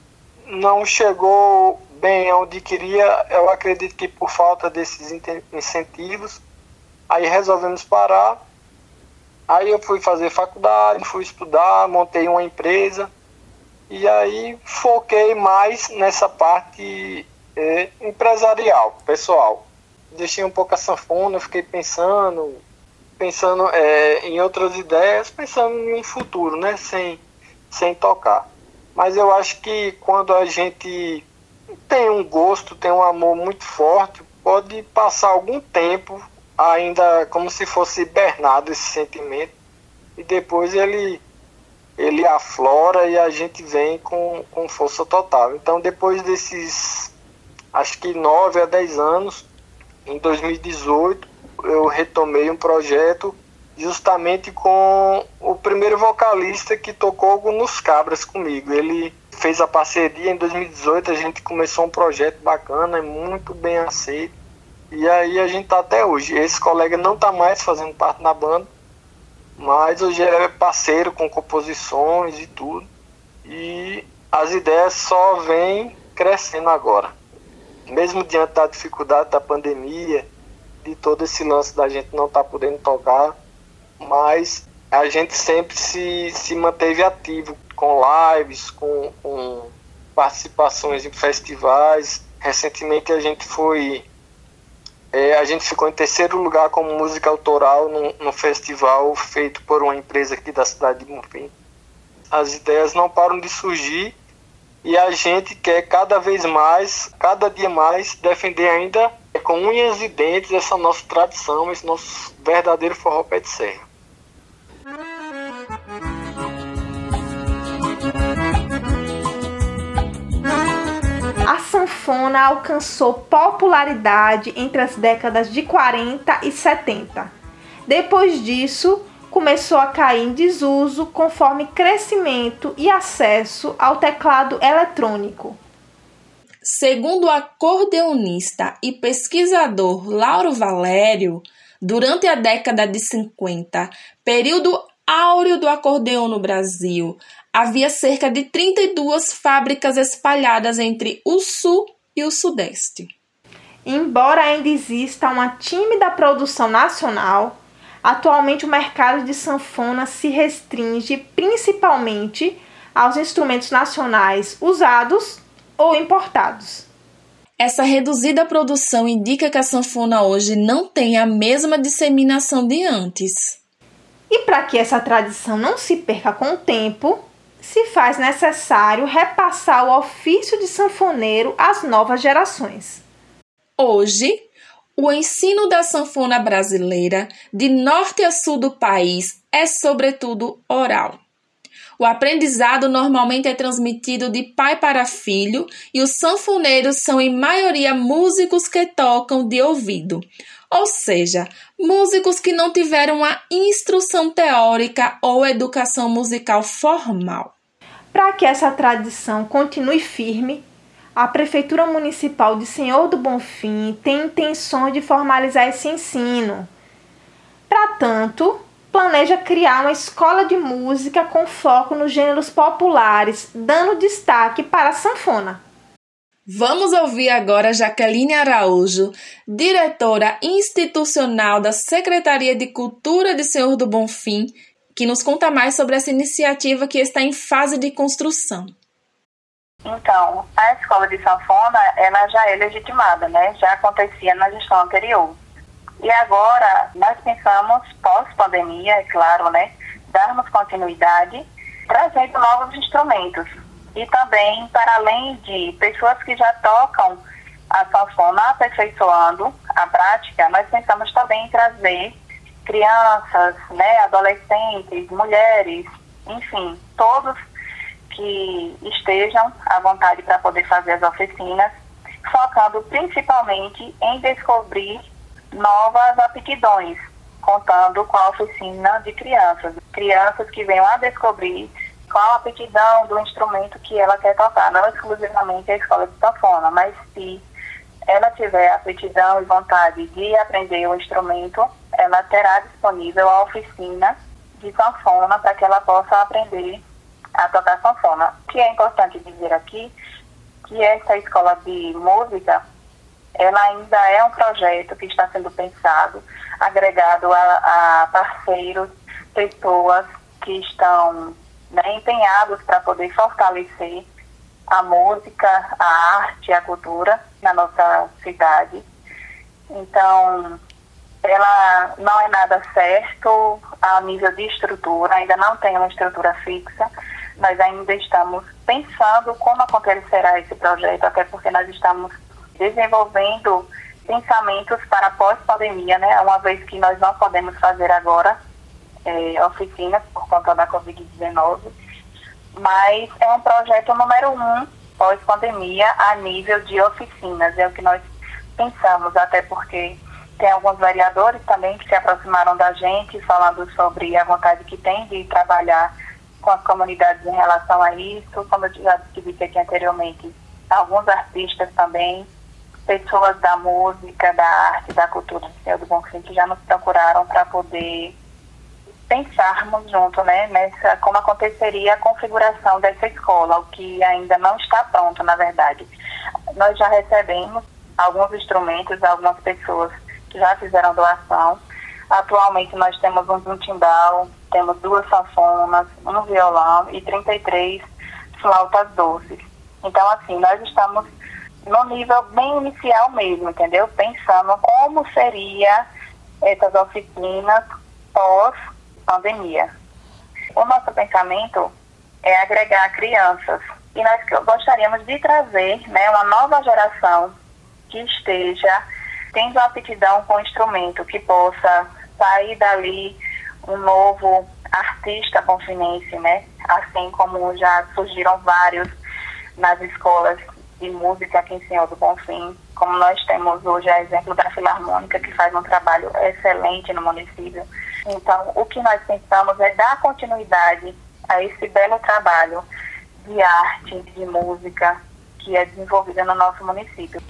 não chegou bem onde queria, eu acredito que por falta desses incentivos, Aí resolvemos parar. Aí eu fui fazer faculdade, fui estudar, montei uma empresa. E aí foquei mais nessa parte é, empresarial, pessoal. Deixei um pouco a sanfona, fiquei pensando, pensando é, em outras ideias, pensando em um futuro, né? Sem, sem tocar. Mas eu acho que quando a gente tem um gosto, tem um amor muito forte, pode passar algum tempo ainda como se fosse hibernado esse sentimento e depois ele ele aflora e a gente vem com, com força total. Então depois desses acho que 9 a 10 anos, em 2018, eu retomei um projeto justamente com o primeiro vocalista que tocou nos Cabras comigo. Ele fez a parceria em 2018, a gente começou um projeto bacana, muito bem aceito. E aí a gente tá até hoje. Esse colega não tá mais fazendo parte da banda, mas hoje é parceiro com composições e tudo. E as ideias só vêm crescendo agora. Mesmo diante da dificuldade da pandemia, de todo esse lance da gente não estar tá podendo tocar, mas a gente sempre se, se manteve ativo com lives, com, com participações em festivais. Recentemente a gente foi é, a gente ficou em terceiro lugar como música autoral no, festival feito por uma empresa aqui da cidade de Bonfim. As ideias não param de surgir e a gente quer cada vez mais, cada dia mais, defender ainda com unhas e dentes essa nossa tradição, esse nosso verdadeiro forró pé de serra. Sanfona alcançou popularidade entre as décadas de 40 e 70. Depois disso, começou a cair em desuso conforme crescimento e acesso ao teclado eletrônico. Segundo o acordeonista e pesquisador Lauro Valério, Durante a década de 50, período áureo do acordeão no Brasil, havia cerca de 32 fábricas espalhadas entre o sul e o sudeste. Embora ainda exista uma tímida produção nacional, atualmente o mercado de sanfona se restringe principalmente aos instrumentos nacionais usados ou importados. Essa reduzida produção indica que a sanfona hoje não tem a mesma disseminação de antes. E para que essa tradição não se perca com o tempo, se faz necessário repassar o ofício de sanfoneiro às novas gerações. Hoje, o ensino da sanfona brasileira, de norte a sul do país, é sobretudo oral. O aprendizado normalmente é transmitido de pai para filho e os sanfoneiros são, em maioria, músicos que tocam de ouvido, ou seja, músicos que não tiveram a instrução teórica ou educação musical formal. Para que essa tradição continue firme, a Prefeitura Municipal de Senhor do Bonfim tem intenções de formalizar esse ensino. Para tanto, planeja criar uma escola de música com foco nos gêneros populares, dando destaque para a sanfona. Vamos ouvir agora Jaqueline Araújo, diretora institucional da Secretaria de Cultura de Senhor do Bonfim, que nos conta mais sobre essa iniciativa que está em fase de construção. Então, a escola de sanfona, ela já é legitimada, né? Já acontecia na gestão anterior. E agora, nós pensamos, pós-pandemia, é claro, né? Darmos continuidade, trazendo novos instrumentos e também para além de pessoas que já tocam a sanfona aperfeiçoando a prática, nós pensamos também em trazer crianças, né, adolescentes, mulheres, enfim, todos que estejam à vontade para poder fazer as oficinas, focando principalmente em descobrir novas aptidões, contando com a oficina de crianças. Crianças que venham a descobrir qual a aptidão do instrumento que ela quer tocar, não exclusivamente a escola de sanfona, mas se ela tiver aptidão e vontade de aprender o instrumento, ela terá disponível a oficina de sanfona para que ela possa aprender a tocar sanfona. O que é importante dizer aqui que essa escola de música ela ainda é um projeto que está sendo pensado, agregado a, a parceiros, pessoas que estão né, empenhados para poder fortalecer a música, a arte, a cultura na nossa cidade. Então, ela não é nada certo a nível de estrutura, ainda não tem uma estrutura fixa. Nós ainda estamos pensando como acontecerá esse projeto, até porque nós estamos desenvolvendo pensamentos para pós-pandemia, né? Uma vez que nós não podemos fazer agora é, oficinas por conta da Covid-19, mas é um projeto número um pós-pandemia a nível de oficinas, é o que nós pensamos, até porque tem alguns vereadores também que se aproximaram da gente falando sobre a vontade que tem de trabalhar com as comunidades em relação a isso, como eu já disse aqui anteriormente, alguns artistas também, pessoas da música, da arte, da cultura do Senhor do Bonfim que já nos procuraram para poder pensarmos junto, né, nessa como aconteceria a configuração dessa escola, o que ainda não está pronto, na verdade. Nós já recebemos alguns instrumentos, algumas pessoas já fizeram doação. Atualmente nós temos um timbal, temos duas sanfonas, um violão e 33 flautas doces. Então, assim, nós estamos no nível bem inicial mesmo, entendeu? Pensando como seria essas oficinas pós pandemia. O nosso pensamento é agregar crianças e nós gostaríamos de trazer né, uma nova geração que esteja tendo aptidão com o instrumento, que possa sair dali um novo artista bonfinense, né? Assim como já surgiram vários nas escolas de música aqui em Senhor do Bonfim, como nós temos hoje a exemplo da Filarmônica, que faz um trabalho excelente no município. Então, o que nós pensamos é dar continuidade a esse belo trabalho de arte, de música que é desenvolvida no nosso município.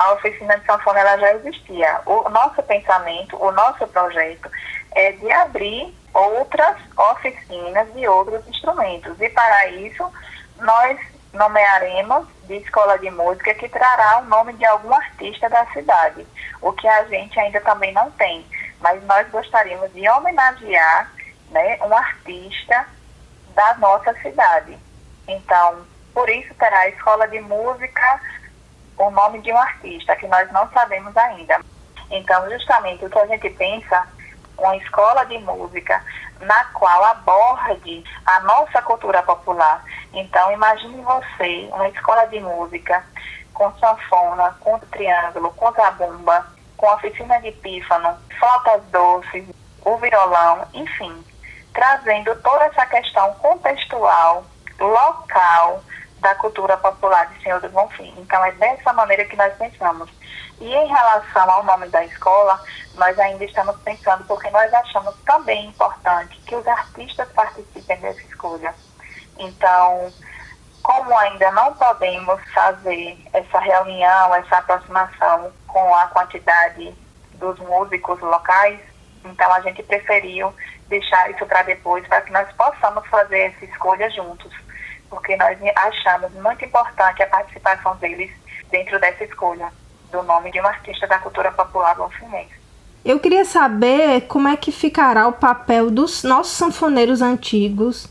A oficina de sanfona ela já existia. O nosso pensamento, o nosso projeto é de abrir outras oficinas de outros instrumentos. E para isso, nós nomearemos de escola de música que trará o nome de algum artista da cidade, o que a gente ainda também não tem. Mas nós gostaríamos de homenagear né, um artista da nossa cidade. Então, por isso terá a escola de música o nome de um artista, que nós não sabemos ainda. Então, justamente o que a gente pensa, uma escola de música na qual aborde a nossa cultura popular. Então, imagine você, uma escola de música com sanfona, com triângulo, com zabumba, com oficina de pífano, flautas doces, o violão, enfim, trazendo toda essa questão contextual, local, da cultura popular de Senhor do Bonfim. Então, é dessa maneira que nós pensamos. E em relação ao nome da escola, nós ainda estamos pensando, porque nós achamos também importante que os artistas participem dessa escolha. Então, como ainda não podemos fazer essa reunião, essa aproximação com a quantidade dos músicos locais, então a gente preferiu deixar isso para depois, para que nós possamos fazer essa escolha juntos porque nós achamos muito importante a participação deles dentro dessa escolha do nome de um artista da cultura popular bonfinense. Eu queria saber como é que ficará o papel dos nossos sanfoneiros antigos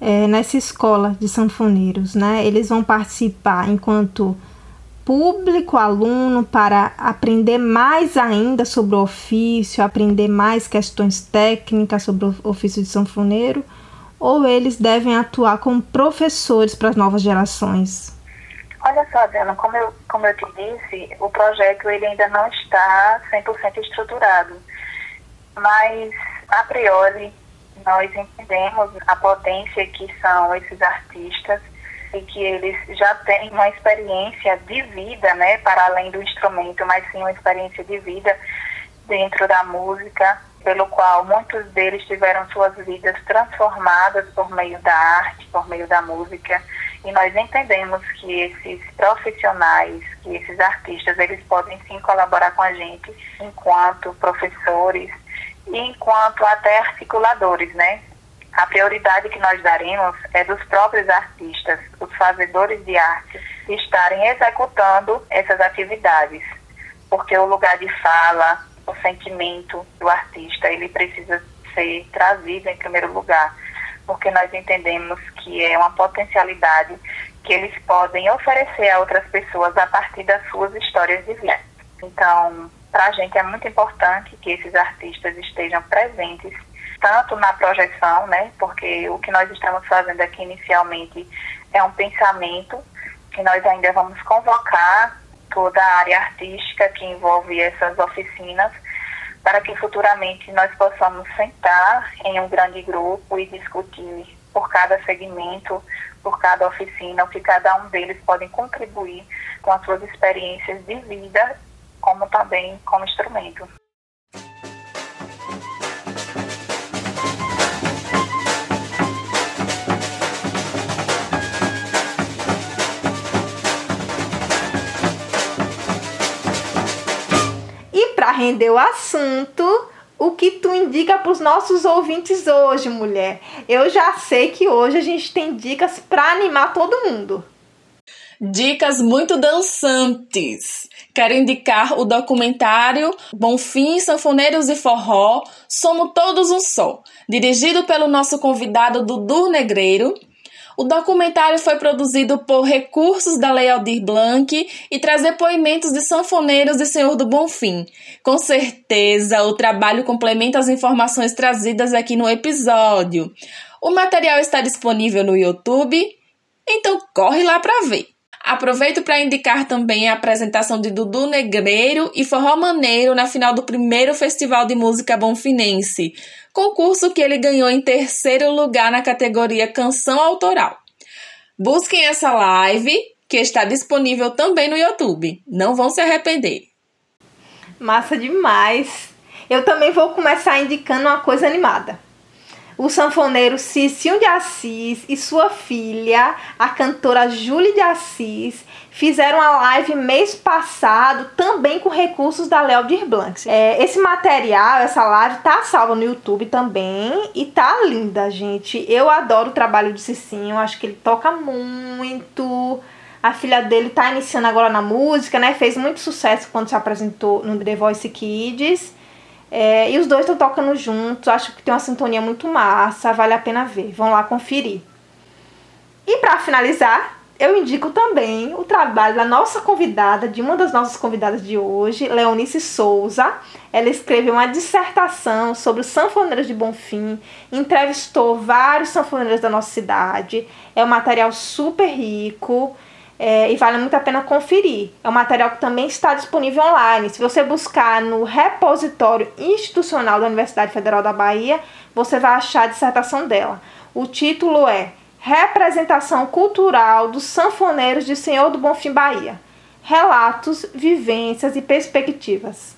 é, nessa escola de sanfoneiros, né? Eles vão participar enquanto público, aluno, para aprender mais ainda sobre o ofício, aprender mais questões técnicas sobre o ofício de sanfoneiro, ou eles devem atuar como professores para as novas gerações? Olha só, Diana, como eu, como eu te disse, o projeto ele ainda não está 100% estruturado, mas a priori nós entendemos a potência que são esses artistas e que eles já têm uma experiência de vida, né, para além do instrumento, mas sim uma experiência de vida dentro da música pelo qual muitos deles tiveram suas vidas transformadas por meio da arte, por meio da música, e nós entendemos que esses profissionais, que esses artistas, eles podem sim colaborar com a gente enquanto professores e enquanto até articuladores, né? A prioridade que nós daremos é dos próprios artistas, os fazedores de arte, estarem executando essas atividades, porque o lugar de fala, o sentimento do artista, ele precisa ser trazido em primeiro lugar, porque nós entendemos que é uma potencialidade que eles podem oferecer a outras pessoas a partir das suas histórias de vida. Então, para a gente é muito importante que esses artistas estejam presentes, tanto na projeção, né, porque o que nós estamos fazendo aqui inicialmente é um pensamento que nós ainda vamos convocar toda a área artística que envolve essas oficinas, para que futuramente nós possamos sentar em um grande grupo e discutir por cada segmento, por cada oficina, o que cada um deles pode contribuir com as suas experiências de vida, como também como instrumento. Para render o assunto, o que tu indica para os nossos ouvintes hoje, mulher? Eu já sei que hoje a gente tem dicas para animar todo mundo. Dicas muito dançantes. Quero indicar o documentário Bonfim, Sanfoneiros e Forró, Somos Todos um Só, dirigido pelo nosso convidado Dudu Negreiro, o documentário foi produzido por recursos da Lei Aldir Blanc e traz depoimentos de sanfoneiros e Senhor do Bonfim. Com certeza, o trabalho complementa as informações trazidas aqui no episódio. O material está disponível no YouTube, então corre lá para ver. Aproveito para indicar também a apresentação de Dudu Negreiro e Forró Maneiro na final do primeiro Festival de Música Bonfinense, concurso que ele ganhou em terceiro lugar na categoria Canção Autoral. Busquem essa live, que está disponível também no YouTube. Não vão se arrepender. Massa demais! Eu também vou começar indicando uma coisa animada. O sanfoneiro Cicinho de Assis e sua filha, a cantora Júlia de Assis, fizeram a live mês passado, também com recursos da Léo Blancs. É, esse material, essa live, tá salva no YouTube também e tá linda, gente. Eu adoro o trabalho do Cicinho, acho que ele toca muito. A filha dele tá iniciando agora na música, né? Fez muito sucesso quando se apresentou no The Voice Kids. É, e os dois estão tocando juntos, acho que tem uma sintonia muito massa, vale a pena ver. Vão lá conferir. E para finalizar, eu indico também o trabalho da nossa convidada, de uma das nossas convidadas de hoje, Leonice Souza. Ela escreveu uma dissertação sobre os sanfoneiros de Bonfim, entrevistou vários sanfoneiros da nossa cidade. É um material super rico é, e vale muito a pena conferir. É um material que também está disponível online. Se você buscar no repositório institucional da Universidade Federal da Bahia, você vai achar a dissertação dela. O título é Representação Cultural dos Sanfoneiros de Senhor do Bonfim Bahia. Relatos, vivências e perspectivas.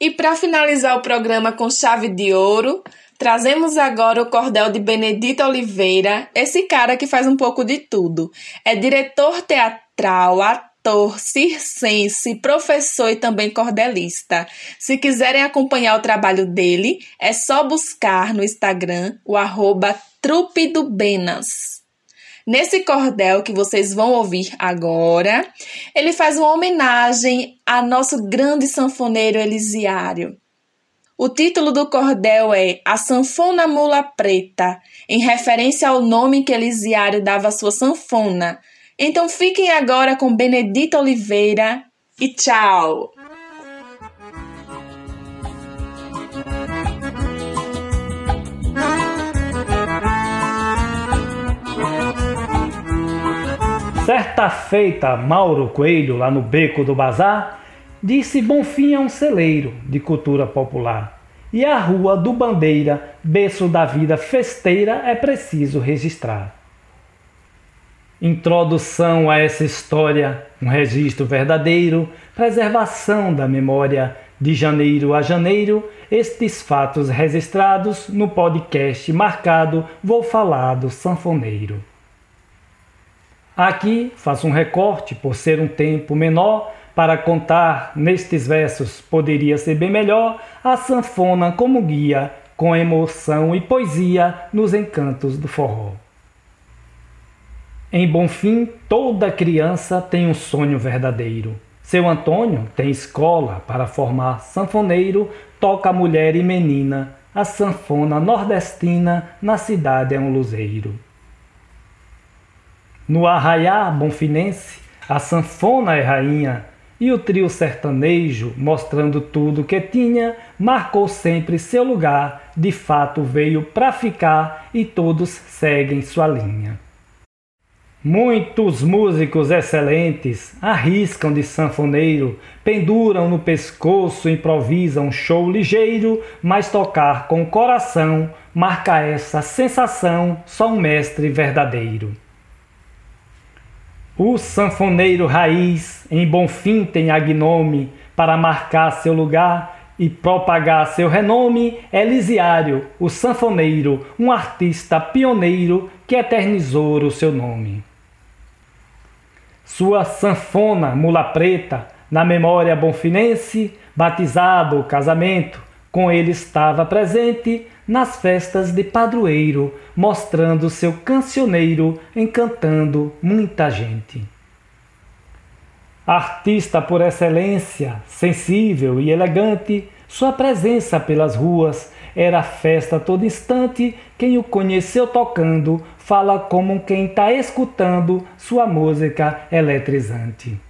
E para finalizar o programa com chave de ouro, Trazemos agora o cordel de Benedita Oliveira, esse cara que faz um pouco de tudo. É diretor teatral, ator, circense, professor e também cordelista. Se quiserem acompanhar o trabalho dele, é só buscar no Instagram o arroba Trupe do Benas. Nesse cordel que vocês vão ouvir agora, ele faz uma homenagem a nosso grande sanfoneiro Elisiário. O título do cordel é A Sanfona Mula Preta, em referência ao nome que Elisiário dava à sua sanfona. Então fiquem agora com Benedita Oliveira e tchau! Certa feita, Mauro Coelho, lá no beco do bazar, Disse Bonfim é um celeiro de cultura popular. E a Rua do Bandeira, berço da vida festeira, é preciso registrar. Introdução a essa história, um registro verdadeiro, preservação da memória, de janeiro a janeiro, estes fatos registrados no podcast marcado Vou Falar do Sanfoneiro. Aqui faço um recorte por ser um tempo menor para contar nestes versos poderia ser bem melhor a sanfona como guia, com emoção e poesia nos encantos do forró. Em Bonfim, toda criança tem um sonho verdadeiro. Seu Antônio tem escola para formar sanfoneiro, toca mulher e menina. A sanfona nordestina na cidade é um luzeiro. No arraiá bonfinense, a sanfona é rainha, e o trio sertanejo, mostrando tudo que tinha, marcou sempre seu lugar, de fato veio para ficar e todos seguem sua linha. Muitos músicos excelentes arriscam de sanfoneiro, penduram no pescoço, improvisam show ligeiro, mas tocar com coração marca essa sensação só um mestre verdadeiro. O sanfoneiro raiz em Bonfim tem agnome para marcar seu lugar e propagar seu renome. Elisiário, o sanfoneiro, um artista pioneiro que eternizou o seu nome. Sua sanfona Mula Preta, na memória bonfinense, batizado o casamento, com ele estava presente nas festas de padroeiro, mostrando seu cancioneiro, encantando muita gente. Artista por excelência, sensível e elegante, sua presença pelas ruas era festa todo instante. Quem o conheceu tocando fala como quem está escutando sua música eletrizante.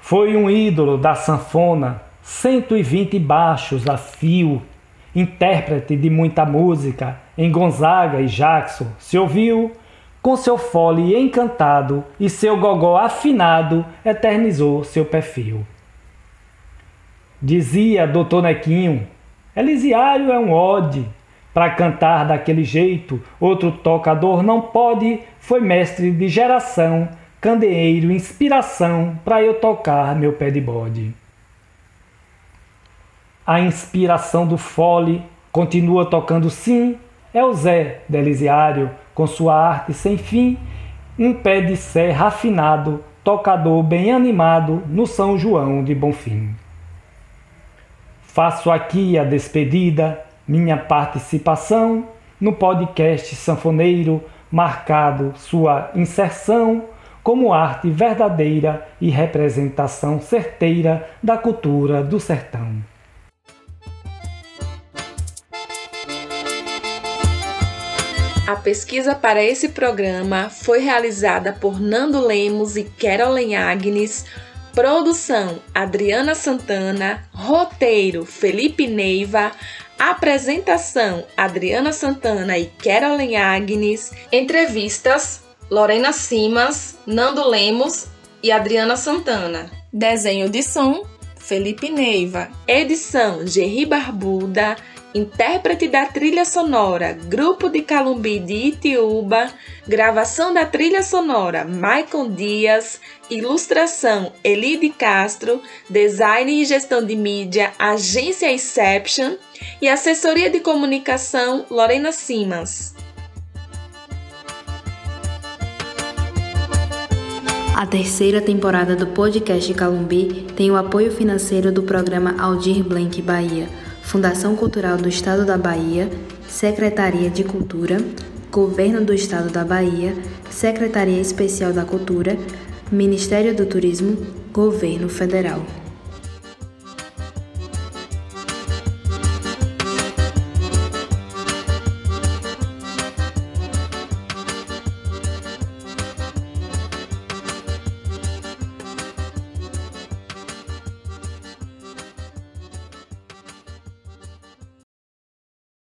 Foi um ídolo da sanfona, 120 baixos a fio intérprete de muita música, em Gonzaga e Jackson, se ouviu, com seu fole encantado e seu gogó afinado, eternizou seu perfil. Dizia doutor Nequinho, Elisiário é um ode, para cantar daquele jeito, outro tocador não pode, foi mestre de geração, candeeiro, inspiração, para eu tocar meu pé de bode a inspiração do fole Continua tocando sim, é o Zé Delisiário, com sua arte sem fim, um pé de serra afinado, tocador bem animado no São João de Bonfim. Faço aqui a despedida, minha participação no podcast Sanfoneiro, marcado sua inserção como arte verdadeira e representação certeira da cultura do sertão. A pesquisa para esse programa foi realizada por Nando Lemos e Carolyn Agnes, produção Adriana Santana, roteiro Felipe Neiva, apresentação Adriana Santana e Carolyn Agnes, entrevistas Lorena Simas, Nando Lemos e Adriana Santana. Desenho de som Felipe Neiva. Edição Gerri Barbuda. Intérprete da trilha sonora, Grupo de Calumbi de Itiúba, gravação da trilha sonora, Maicon Dias, ilustração, Elide Castro, design e gestão de mídia, Agência Inception e assessoria de comunicação, Lorena Simas. A terceira temporada do podcast Calumbi tem o apoio financeiro do programa Aldir Blanc Bahia, Fundação Cultural do Estado da Bahia, Secretaria de Cultura, Governo do Estado da Bahia, Secretaria Especial da Cultura, Ministério do Turismo, Governo Federal.